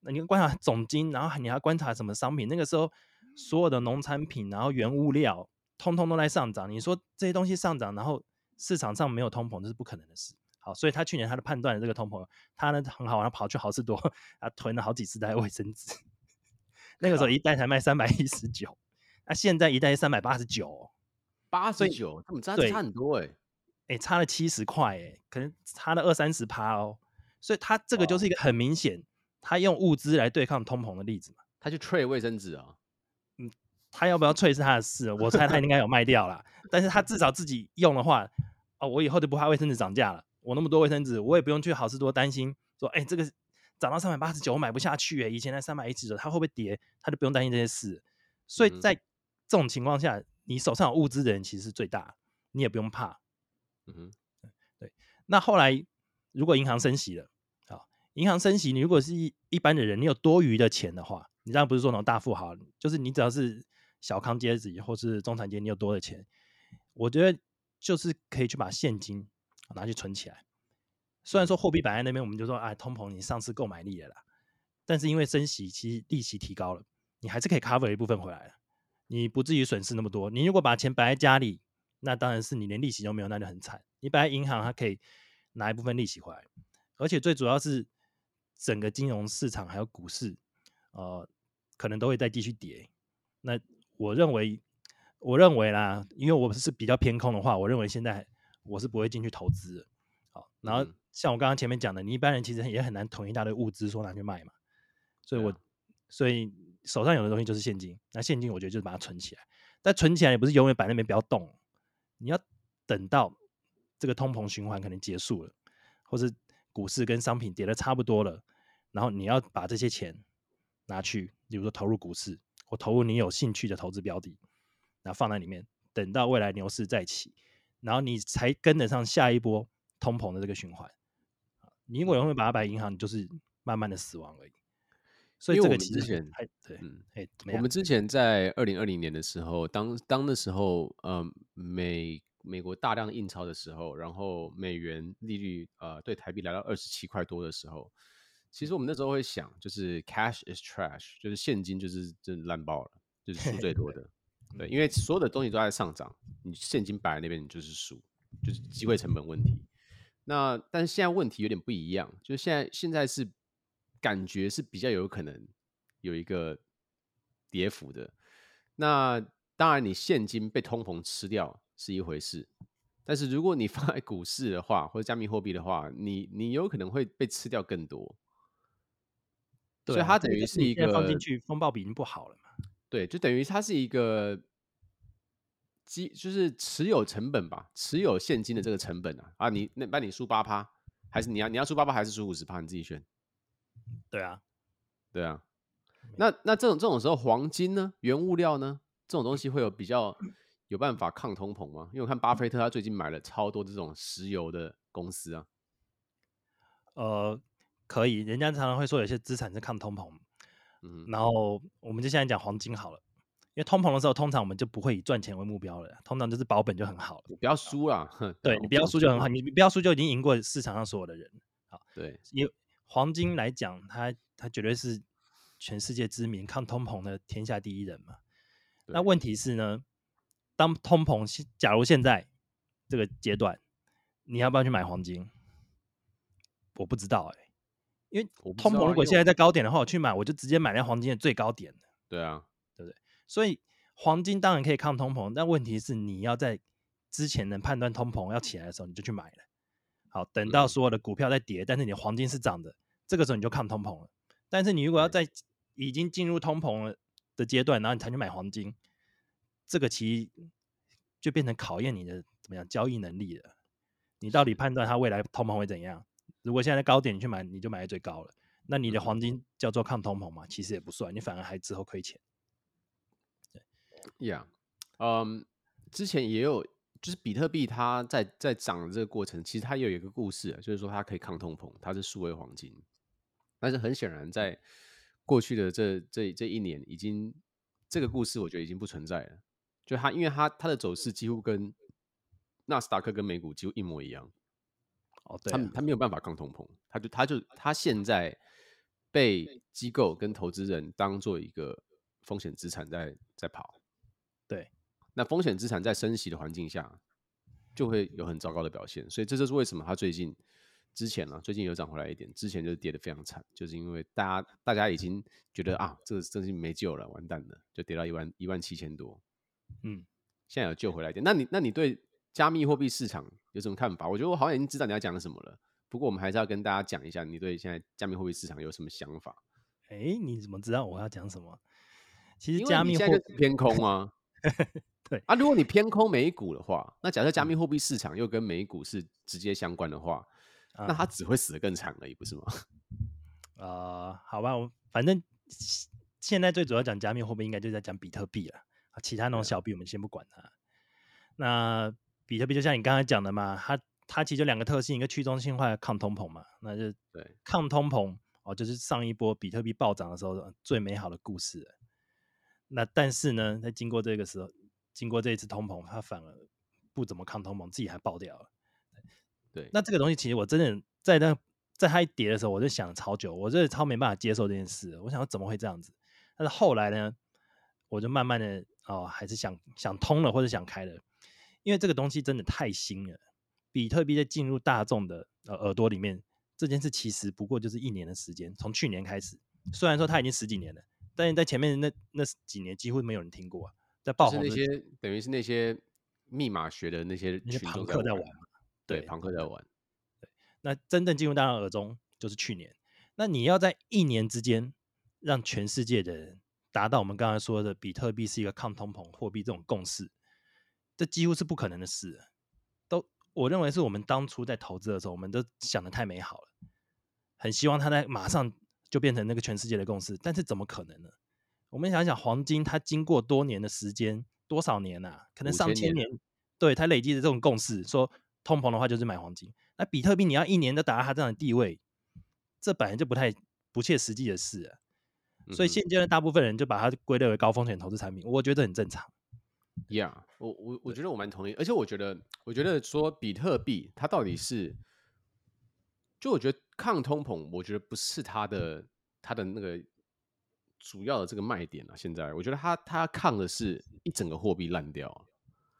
那你要观察总金，然后你要观察什么商品，那个时候。所有的农产品，然后原物料，通通都在上涨。你说这些东西上涨，然后市场上没有通膨，这是不可能的事。好，所以他去年他的判断的这个通膨，他呢很好，他跑去好事多，他囤了好几十袋卫生纸。那个时候一袋才卖三百一十九，那现在一袋三百八十九，八十九，他们差差很多哎、欸，哎、欸，差了七十块哎，可能差了二三十趴哦。所以他这个就是一个很明显，他用物资来对抗通膨的例子嘛。他去 trade 卫生纸啊。他要不要退是他的事，我猜他应该有卖掉了。但是他 至少自己用的话，哦，我以后就不怕卫生纸涨价了。我那么多卫生纸，我也不用去好事多担心说，哎、欸，这个涨到三百八十九，我买不下去、欸。哎，以前在三百一十九，它会不会跌？他就不用担心这些事。所以在这种情况下，你手上有物资的人其实是最大，你也不用怕。嗯哼，对。那后来如果银行升息了，好，银行升息，你如果是一一般的人，你有多余的钱的话，你当然不是说那种大富豪，就是你只要是。小康阶级或是中产阶级，你有多的钱，我觉得就是可以去把现金拿去存起来。虽然说货币摆在那边，我们就说哎，通膨你丧失购买力了啦。但是因为升息，其实利息提高了，你还是可以 cover 一部分回来了，你不至于损失那么多。你如果把钱摆在家里，那当然是你连利息都没有，那就很惨。你摆在银行，它可以拿一部分利息回来，而且最主要是整个金融市场还有股市，呃，可能都会再继续跌。那我认为，我认为啦，因为我是比较偏空的话，我认为现在我是不会进去投资的。好，然后像我刚刚前面讲的，你一般人其实也很难囤一大堆物资说拿去卖嘛。所以我，我所以手上有的东西就是现金，那现金我觉得就是把它存起来，但存起来也不是永远摆那边不要动，你要等到这个通膨循环可能结束了，或是股市跟商品跌的差不多了，然后你要把这些钱拿去，比如说投入股市。或投入你有兴趣的投资标的，然后放在里面，等到未来牛市再起，然后你才跟得上下一波通膨的这个循环。你如果永远把它摆银行，你就是慢慢的死亡而已。所以这个其实还对，嗯，哎，我们之前在二零二零年的时候，当当的时候，呃，美美国大量印钞的时候，然后美元利率呃对台币来到二十七块多的时候。其实我们那时候会想，就是 cash is trash，就是现金就是真烂爆了，就是输 最多的。对，因为所有的东西都在上涨，你现金摆在那边，你就是输，就是机会成本问题。那但是现在问题有点不一样，就是现在现在是感觉是比较有可能有一个跌幅的。那当然，你现金被通膨吃掉是一回事，但是如果你 放在股市的话，或者加密货币的话，你你有可能会被吃掉更多。所以它等于是一个放进去风暴比已经不好了嘛？对，就等于它是一个基，就是持有成本吧，持有现金的这个成本啊啊，你那那你输八趴，还是你要你要输八趴，还是输五十趴？你自己选。对啊，对啊。那那这种这种时候，黄金呢，原物料呢，这种东西会有比较有办法抗通膨吗？因为我看巴菲特他最近买了超多这种石油的公司啊。呃。可以，人家常常会说有些资产是抗通膨，嗯，然后我们就现在讲黄金好了，因为通膨的时候，通常我们就不会以赚钱为目标了，通常就是保本就很好了，不要输啦，对，你不要输就很好，你不要输就已经赢过市场上所有的人，好，对，因为黄金来讲，它它绝对是全世界知名抗通膨的天下第一人嘛，那问题是呢，当通膨，假如现在这个阶段，你要不要去买黄金？我不知道哎、欸。因为通膨如果现在在高点的话，我去买我就直接买那黄金的最高点。对啊，对不对？所以黄金当然可以抗通膨，但问题是你要在之前能判断通膨要起来的时候，你就去买了。好，等到所有的股票在跌，但是你的黄金是涨的，这个时候你就抗通膨了。但是你如果要在已经进入通膨了的阶段，然后你才去买黄金，这个其实就变成考验你的怎么样交易能力了。你到底判断它未来通膨会怎样？如果现在高点你去买，你就买在最高了。那你的黄金叫做抗通膨嘛？其实也不算，你反而还之后亏钱。对，Yeah，嗯，之前也有，就是比特币它在在涨的这个过程，其实它也有一个故事，就是说它可以抗通膨，它是数位黄金。但是很显然，在过去的这这这一年，已经这个故事我觉得已经不存在了。就它，因为它它的走势几乎跟纳斯达克跟美股几乎一模一样。哦，对、啊，他他没有办法抗通膨，他就他就他现在被机构跟投资人当做一个风险资产在在跑。对，那风险资产在升息的环境下，就会有很糟糕的表现。所以这就是为什么他最近。之前呢、啊，最近有涨回来一点，之前就是跌得非常惨，就是因为大家大家已经觉得啊，这个真是没救了，完蛋了，就跌到一万一万七千多。嗯，现在有救回来一点。那你那你对加密货币市场有什么看法？我觉得我好像已经知道你要讲什么了。不过我们还是要跟大家讲一下，你对现在加密货币市场有什么想法？哎、欸，你怎么知道我要讲什么？其实加密货币偏空啊。对啊，如果你偏空美股的话，那假设加密货币市场又跟美股是直接相关的话。那它只会死得更惨而已，不是吗？啊、呃，好吧，我反正现在最主要讲加密货币，应该就在讲比特币了。其他那种小币我们先不管它。那比特币就像你刚才讲的嘛，它它其实就两个特性，一个去中心化，抗通膨嘛。那就对抗通膨哦，就是上一波比特币暴涨的时候最美好的故事。那但是呢，在经过这个时候，经过这一次通膨，它反而不怎么抗通膨，自己还爆掉了。对，那这个东西其实我真的在那在它一跌的时候，我就想了超久，我真的超没办法接受这件事。我想说怎么会这样子？但是后来呢，我就慢慢的哦，还是想想通了或者想开了，因为这个东西真的太新了。比特币在进入大众的呃耳朵里面，这件事其实不过就是一年的时间，从去年开始，虽然说它已经十几年了，但是在前面那那几年几乎没有人听过啊，在爆红那些等于是那些密码学的那些那些庞克在玩。对，庞克在玩。对，那真正进入大家耳中就是去年。那你要在一年之间让全世界的人达到我们刚才说的比特币是一个抗通膨货币这种共识，这几乎是不可能的事。都，我认为是我们当初在投资的时候，我们都想的太美好了，很希望它在马上就变成那个全世界的共识。但是怎么可能呢？我们想想，黄金它经过多年的时间，多少年啊？可能上千年，年对它累积的这种共识，说。通膨的话就是买黄金，那比特币你要一年都达到它这样的地位，这本来就不太不切实际的事啊。所以现阶段大部分人就把它归类为高风险投资产品，我觉得很正常。Yeah，我我我觉得我蛮同意，而且我觉得我觉得说比特币它到底是，就我觉得抗通膨，我觉得不是它的它的那个主要的这个卖点啊。现在我觉得它它抗的是一整个货币烂掉。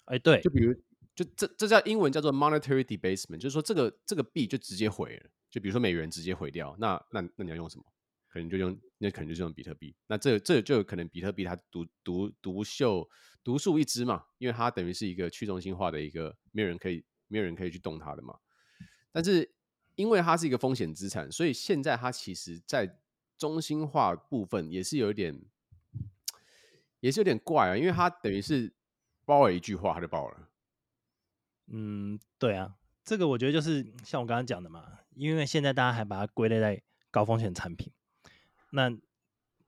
哎，对，就比如。就这这叫英文叫做 monetary debasement，就是说这个这个币就直接毁了。就比如说美元直接毁掉，那那那你要用什么？可能就用那可能就是用比特币。那这这就有可能比特币它独独独秀独树一帜嘛，因为它等于是一个去中心化的一个，没有人可以没有人可以去动它的嘛。但是因为它是一个风险资产，所以现在它其实在中心化部分也是有一点也是有点怪啊，因为它等于是包了一句话它就爆了。嗯，对啊，这个我觉得就是像我刚刚讲的嘛，因为现在大家还把它归类在高风险产品，那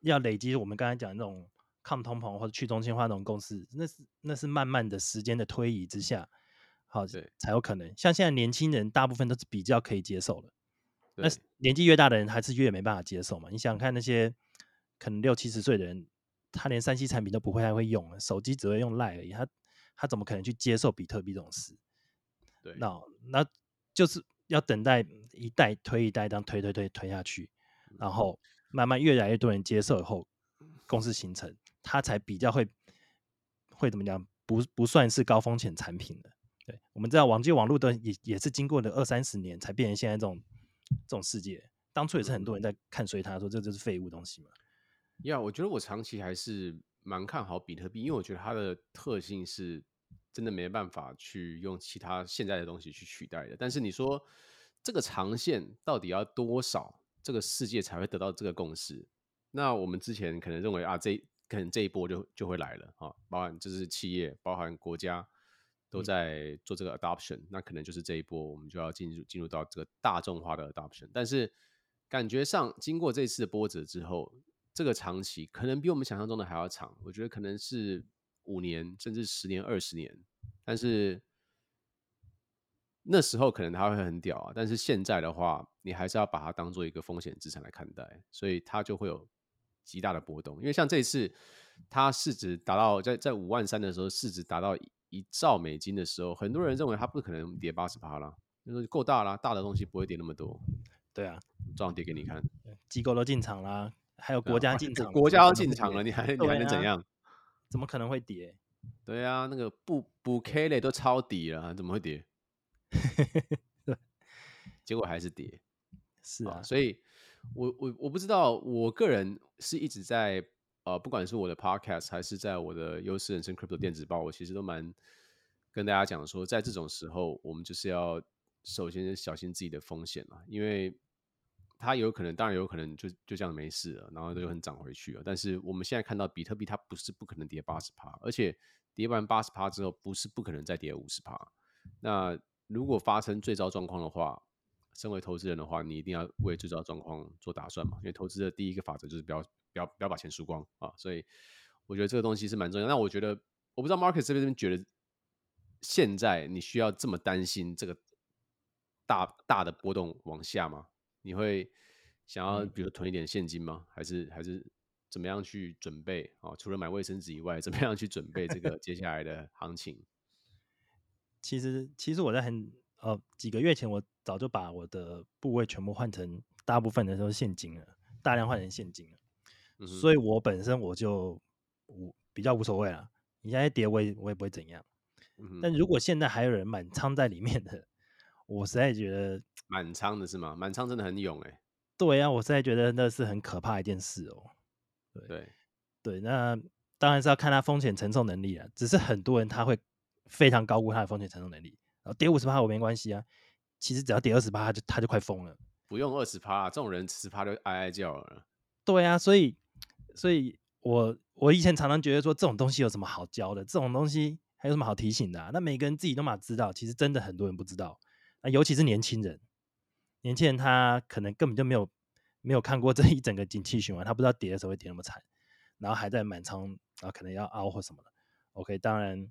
要累积我们刚才讲的那种抗通膨或者去中心化那种共识，那是那是慢慢的时间的推移之下，好才有可能。像现在年轻人大部分都是比较可以接受的，那年纪越大的人还是越没办法接受嘛。你想想看那些可能六七十岁的人，他连三 C 产品都不会还会用，手机只会用 Line 而已，他他怎么可能去接受比特币这种事？对，那那就是要等待一代推一代，这样推推推推下去，然后慢慢越来越多人接受以后，公司形成，它才比较会会怎么讲？不不算是高风险产品的。对，我们知道网际网络的也也是经过了二三十年才变成现在这种这种世界。当初也是很多人在看衰它，说这就是废物东西嘛。呀，我觉得我长期还是蛮看好比特币，因为我觉得它的特性是。真的没办法去用其他现在的东西去取代的。但是你说这个长线到底要多少，这个世界才会得到这个共识？那我们之前可能认为啊，这可能这一波就就会来了啊，包含就是企业，包含国家都在做这个 adoption，、嗯、那可能就是这一波我们就要进入进入到这个大众化的 adoption。但是感觉上经过这次的波折之后，这个长期可能比我们想象中的还要长。我觉得可能是五年，甚至十年、二十年。但是那时候可能它会很屌啊，但是现在的话，你还是要把它当做一个风险资产来看待，所以它就会有极大的波动。因为像这一次，它市值达到在在五万三的时候，市值达到一兆美金的时候，很多人认为它不可能跌八十趴啦，就是够大啦，大的东西不会跌那么多。对啊，这样跌给你看，机构都进场啦，还有国家 进场，国家要进场了，你还 你还能怎样？怎么可能会跌？对啊，那个布布 K 类都抄底了，怎么会跌？结果还是跌。是啊，所以我我我不知道，我个人是一直在呃，不管是我的 Podcast 还是在我的优势人生 Crypto 电子报，我其实都蛮跟大家讲说，在这种时候，我们就是要首先小心自己的风险了，因为它有可能，当然有可能就就这样没事了，然后就很涨回去了。但是我们现在看到比特币，它不是不可能跌八十趴，而且跌完八十趴之后，不是不可能再跌五十趴。那如果发生最糟状况的话，身为投资人的话，你一定要为最糟状况做打算嘛。因为投资的第一个法则就是不要不要不要把钱输光啊。所以我觉得这个东西是蛮重要。那我觉得我不知道 Marcus 这边觉得现在你需要这么担心这个大大的波动往下吗？你会想要比如囤一点现金吗？还是还是怎么样去准备啊？除了买卫生纸以外，怎么样去准备这个接下来的行情？其实其实我在很呃几个月前，我早就把我的部位全部换成大部分的都是现金了，大量换成现金了，嗯、所以我本身我就无比较无所谓了。你现在跌我也我也不会怎样，嗯、但如果现在还有人满仓在里面的，我实在觉得 满仓的是吗？满仓真的很勇哎、欸。对呀、啊，我实在觉得那是很可怕一件事哦。对对，对，那当然是要看他风险承受能力了。只是很多人他会。非常高估它的风险承受能力，然后跌五十趴我没关系啊，其实只要跌二十趴，它就他就快疯了。不用二十趴，这种人十趴就哀哀叫了。对啊，所以所以我我以前常常觉得说，这种东西有什么好教的？这种东西还有什么好提醒的啊？那每个人自己都嘛知道，其实真的很多人不知道。那尤其是年轻人，年轻人他可能根本就没有没有看过这一整个景气循环，他不知道跌的时候会跌那么惨，然后还在满仓啊，可能要凹或什么的。OK，当然。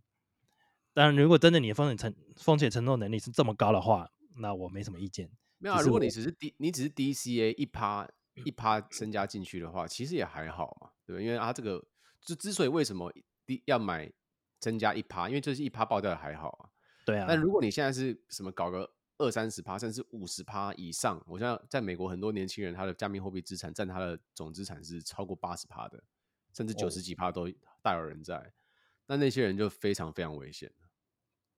当然，如果真的你的风险承风险承受能力是这么高的话，那我没什么意见。没有啊，如果你只是 D，你只是 DCA 一趴一趴增加进去的话，其实也还好嘛，对吧？因为它这个之之所以为什么要买增加一趴，因为这是一趴爆掉的还好啊。对啊。但如果你现在是什么搞个二三十趴，甚至五十趴以上，我像在美国很多年轻人，他的加密货币资产占他的总资产是超过八十趴的，甚至九十几趴都大有人在。那那些人就非常非常危险。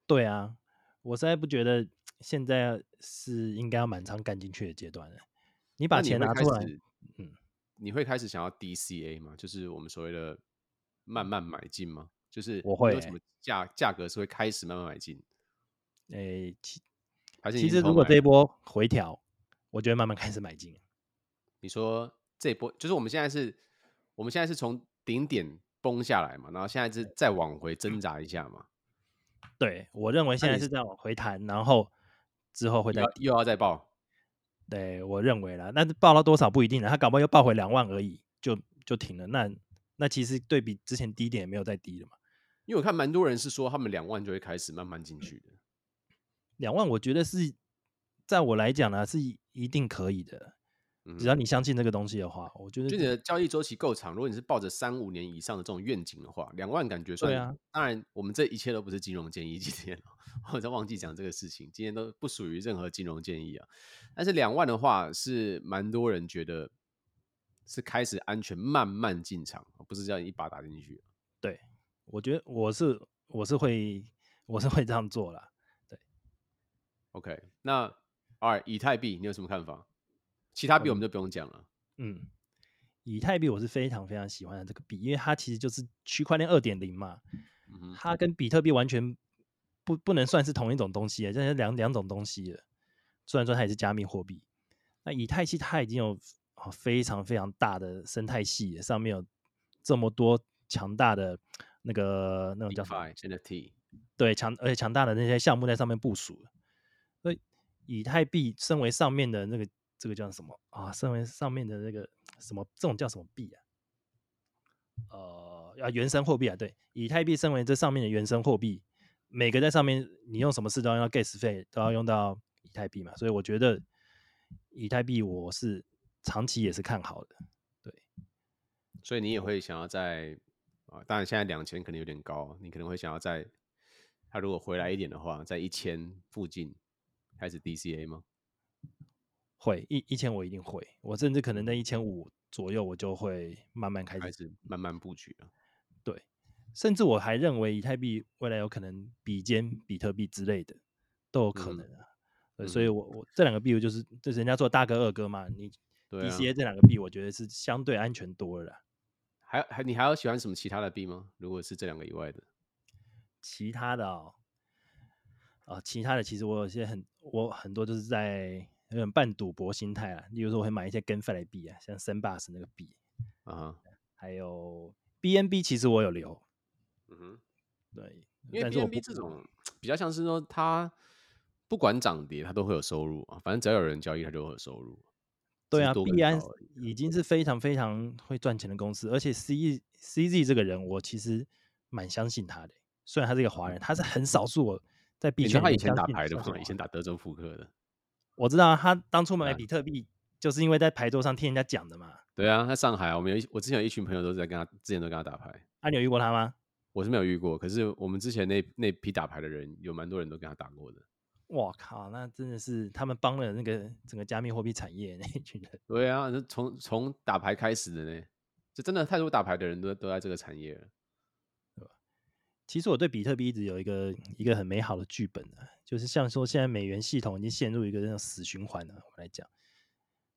对啊，我实在不觉得现在是应该要满仓干进去的阶段了。你把钱拿出来，嗯，你会开始想要 DCA 吗？就是我们所谓的慢慢买进吗？就是我会有什么价价格是会开始慢慢买进？诶、欸，其其实如果这一波回调，我觉得慢慢开始买进。你说这一波就是我们现在是，我们现在是从顶点崩下来嘛，然后现在是再往回挣扎一下嘛。对，我认为现在是在往回弹，然后之后会再又要再爆。对，我认为啦，但是爆到多少不一定了，它搞不好又爆回两万而已，就就停了。那那其实对比之前低点也没有再低了嘛。因为我看蛮多人是说他们两万就会开始慢慢进去的。两万，我觉得是在我来讲呢是一定可以的。只要你相信这个东西的话，我觉得就你的交易周期够长。如果你是抱着三五年以上的这种愿景的话，两万感觉算。对啊，当然我们这一切都不是金融建议，今天我在忘记讲这个事情，今天都不属于任何金融建议啊。但是两万的话，是蛮多人觉得是开始安全慢慢进场，不是叫你一把打进去。对，我觉得我是我是会我是会这样做了。对，OK，那 Alright，以太币你有什么看法？其他币我们就不用讲了。嗯，以太币我是非常非常喜欢的这个币，因为它其实就是区块链二点零嘛。它跟比特币完全不不能算是同一种东西，这是两两种东西了。虽然说它也是加密货币，那以太系它已经有非常非常大的生态系，上面有这么多强大的那个那种叫什么 NFT，对，强而且强大的那些项目在上面部署。所以以太币身为上面的那个。这个叫什么啊？上面上面的那个什么，这种叫什么币啊？呃，要原生货币啊，对，以太币身为这上面的原生货币，每个在上面你用什么事都要用到 gas 费，都要用到以太币嘛，所以我觉得以太币我是长期也是看好的，对，所以你也会想要在啊，当然现在两千可能有点高，你可能会想要在它如果回来一点的话，在一千附近开始 DCA 吗？会一一千我一定会，我甚至可能在一千五左右，我就会慢慢开始，开始慢慢布局了。对，甚至我还认为以太币未来有可能比肩比特币之类的，都有可能啊。嗯、所以我我这两个币就是就是人家做大哥二哥嘛，你 DCA 这两个币，我觉得是相对安全多了啦。还还你还有喜欢什么其他的币吗？如果是这两个以外的，其他的哦，啊、哦，其他的其实我有些很我很多就是在。有点半赌博心态啊，例如说我会买一些 GameFi 币啊，像 Sandbox 那个币啊，还有 BNB，其实我有留，嗯哼，对，因为 BNB 这种比较像是说它不管涨跌它都会有收入啊，反正只要有人交易它就会有收入。对啊，币安已经是非常非常会赚钱的公司，而且 C CZ 这个人我其实蛮相信他的，虽然他是一个华人，他是很少数我在币圈他以前打牌的嘛，以前打德州扑克的。我知道他当初买比特币，就是因为在牌桌上听人家讲的嘛。对啊，在上海，我们有我之前有一群朋友都是在跟他，之前都跟他打牌。啊，你有遇过他吗？我是没有遇过，可是我们之前那那批打牌的人，有蛮多人都跟他打过的。我靠，那真的是他们帮了那个整个加密货币产业那一群人。对啊，从从打牌开始的呢，就真的太多打牌的人都都在这个产业了。其实我对比特币一直有一个一个很美好的剧本啊，就是像说现在美元系统已经陷入一个那种死循环了。我来讲，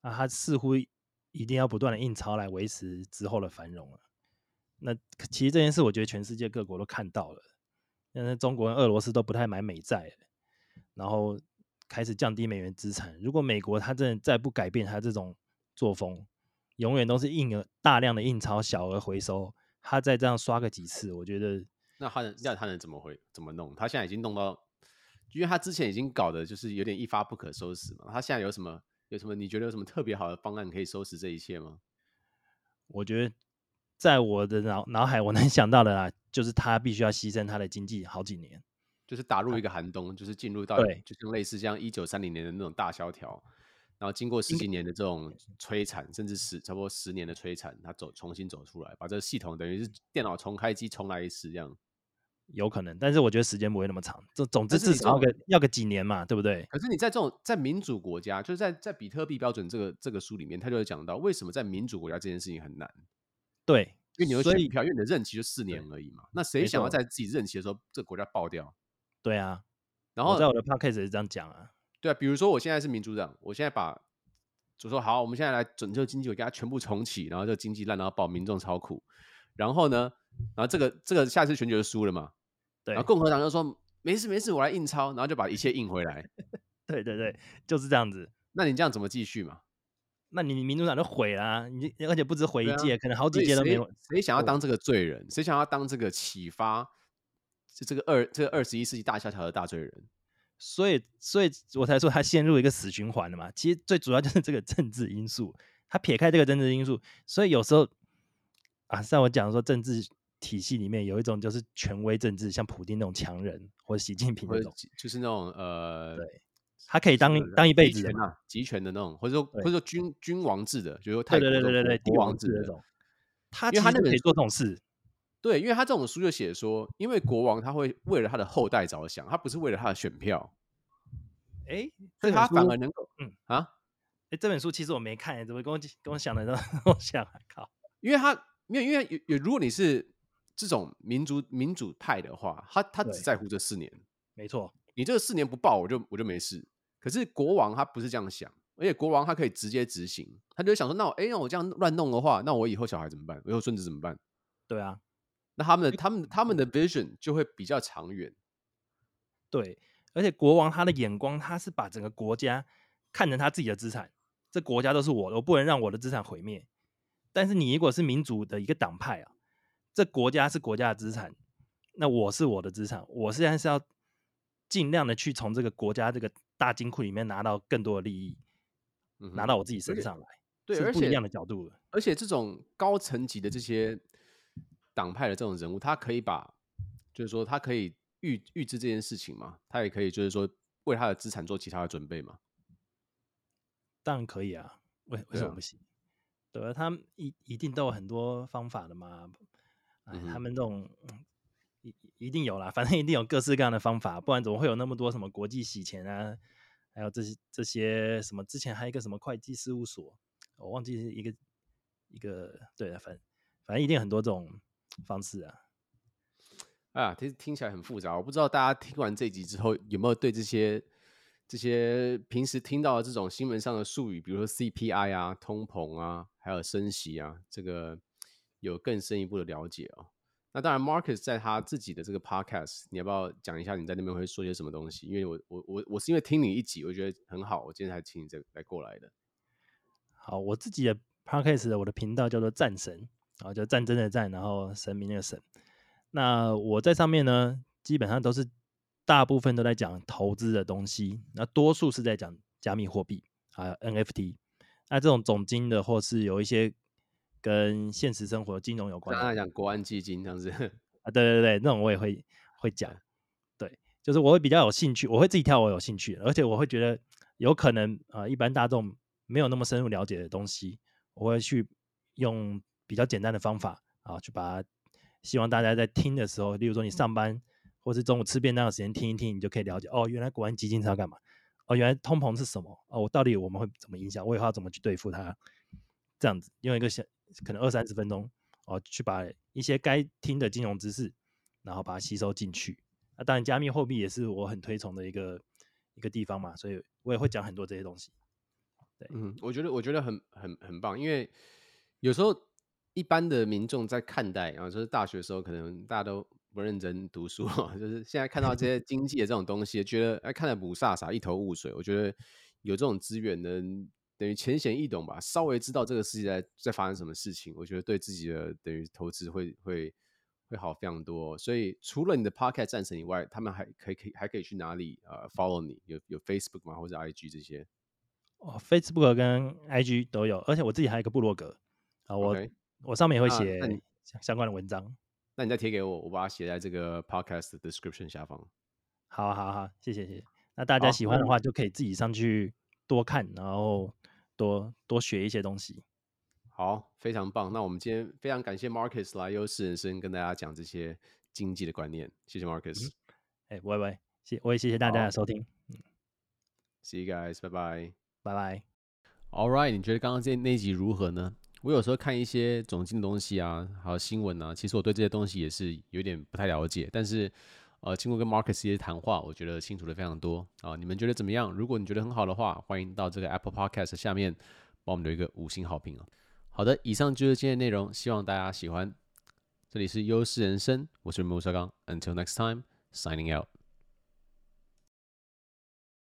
啊，它似乎一定要不断的印钞来维持之后的繁荣了。那其实这件事，我觉得全世界各国都看到了，那中国跟俄罗斯都不太买美债，然后开始降低美元资产。如果美国它真的再不改变它这种作风，永远都是印了大量的印钞，小额回收，它再这样刷个几次，我觉得。那他能，那他能怎么回怎么弄？他现在已经弄到，因为他之前已经搞的就是有点一发不可收拾嘛。他现在有什么有什么？你觉得有什么特别好的方案可以收拾这一切吗？我觉得，在我的脑脑海，我能想到的啊，就是他必须要牺牲他的经济好几年，就是打入一个寒冬，就是进入到对，就是类似像一九三零年的那种大萧条。然后经过十几年的这种摧残，甚至十差不多十年的摧残，他走重新走出来，把这个系统等于是电脑重开机重来一次这样。有可能，但是我觉得时间不会那么长。这总之至少要个要个几年嘛，对不对？可是你在这种在民主国家，就是在在比特币标准这个这个书里面，他就会讲到为什么在民主国家这件事情很难。对，因为你有选票，因为你的任期就四年而已嘛。那谁想要在自己任期的时候，这个国家爆掉？对啊。然后在我的 podcast 也是这样讲啊。对啊，比如说我现在是民主党，我现在把就说好，我们现在来拯救经济，我给它全部重启，然后这个经济烂到爆，民众超苦。然后呢，然后这个这个下次选举就输了嘛。对，然后共和党就说没事没事，我来印钞，然后就把一切印回来。对对对，就是这样子。那你这样怎么继续嘛？那你民主党就毁了啊！你而且不止毁一届，啊，可能好几届都没有。谁想要当这个罪人？谁想要当这个启发这这个二这个二十一世纪大萧条的大罪人？所以，所以我才说他陷入一个死循环了嘛。其实最主要就是这个政治因素。他撇开这个政治因素，所以有时候啊，像我讲说政治。体系里面有一种就是权威政治，像普京那种强人，或者习近平那种，就是那种呃，对，他可以当当一辈子的嘛，集权的那种，或者说或者说君君王制的，就是说泰国对对对对对，国王制的那种。他因为他那个可以做这种事，对，因为他这种书就写说，因为国王他会为了他的后代着想，他不是为了他的选票。哎，所以他反而能够，嗯啊，哎，这本书其实我没看，怎么跟我跟我想的都 我想，靠，因为他因为因为有有，如果你是。这种民族民主派的话，他他只在乎这四年，没错。你这个四年不报，我就我就没事。可是国王他不是这样想，而且国王他可以直接执行，他就想说，那我哎，那我这样乱弄的话，那我以后小孩怎么办？我以后孙子怎么办？对啊，那他们的他们他们的 vision 就会比较长远。对，而且国王他的眼光，他是把整个国家看成他自己的资产，这国家都是我的，我不能让我的资产毁灭。但是你如果是民主的一个党派啊。这国家是国家的资产，那我是我的资产，我现在是要尽量的去从这个国家这个大金库里面拿到更多的利益，拿到我自己身上来，对，是不一样的角度。而且这种高层级的这些党派的这种人物，他可以把，就是说他可以预预知这件事情嘛，他也可以就是说为他的资产做其他的准备嘛。当然可以啊，为为什么不行？对啊，他们一一定都有很多方法的嘛。哎，他们这种一一定有啦，反正一定有各式各样的方法，不然怎么会有那么多什么国际洗钱啊？还有这些这些什么？之前还有一个什么会计事务所，我忘记是一个一个对了，反正反正一定很多这种方式啊。啊，听听起来很复杂，我不知道大家听完这集之后有没有对这些这些平时听到的这种新闻上的术语，比如说 CPI 啊、通膨啊，还有升息啊，这个有更深一步的了解哦。那当然，Marcus 在他自己的这个 podcast，你要不要讲一下你在那边会说些什么东西？因为我我我我是因为听你一集，我觉得很好，我今天才请你这来过来的。好，我自己的 podcast 我的频道叫做战神，然后就战争的战，然后神明那个神。那我在上面呢，基本上都是大部分都在讲投资的东西，那多数是在讲加密货币还有 NFT。那这种总经的或是有一些。跟现实生活金融有关的，刚才讲国安基金这样子 啊，对对对，那种我也会会讲，对，就是我会比较有兴趣，我会自己跳我有兴趣，而且我会觉得有可能啊、呃，一般大众没有那么深入了解的东西，我会去用比较简单的方法啊，去把它，希望大家在听的时候，例如说你上班或是中午吃便当的时间听一听，你就可以了解哦，原来国安基金是要干嘛？哦，原来通膨是什么？哦，我到底我们会怎么影响？我以后要怎么去对付它？这样子用一个小。可能二三十分钟哦，去把一些该听的金融知识，然后把它吸收进去。那当然，加密货币也是我很推崇的一个一个地方嘛，所以我也会讲很多这些东西。对，嗯，我觉得我觉得很很很棒，因为有时候一般的民众在看待，然后就是大学的时候，可能大家都不认真读书，就是现在看到这些经济的这种东西，觉得哎看得雾煞煞，一头雾水。我觉得有这种资源能。等于浅显易懂吧，稍微知道这个世界在在发生什么事情，我觉得对自己的等于投资会会会好非常多。所以除了你的 Podcast 战神以外，他们还可以可以还可以去哪里呃 follow 你？有有 Facebook 吗？或者 IG 这些？哦，Facebook 跟 IG 都有，而且我自己还有一个部落格啊，我.我上面也会写相关的文章。那你再贴给我，我把它写在这个 Podcast description 下方。好好好，谢谢谢谢。那大家喜欢的话，就可以自己上去多看，然后。多多学一些东西，好，非常棒。那我们今天非常感谢 Marcus 来优势人生跟大家讲这些经济的观念，谢谢 Marcus。哎、嗯，喂喂，谢我也谢谢大家的收听。嗯，See you guys，拜拜，拜拜。All right，你觉得刚刚这那集如何呢？我有时候看一些总经的东西啊，还有新闻啊，其实我对这些东西也是有点不太了解，但是。呃，经过跟 Marcus 一些谈话，我觉得清楚的非常多啊、你们觉得怎么样？如果你觉得很好的话，欢迎到这个 Apple Podcast 下面帮我们留一个五星好评啊。好的，以上就是今天的内容，希望大家喜欢。这里是优势人生，我是吴绍刚，Until next time，signing out。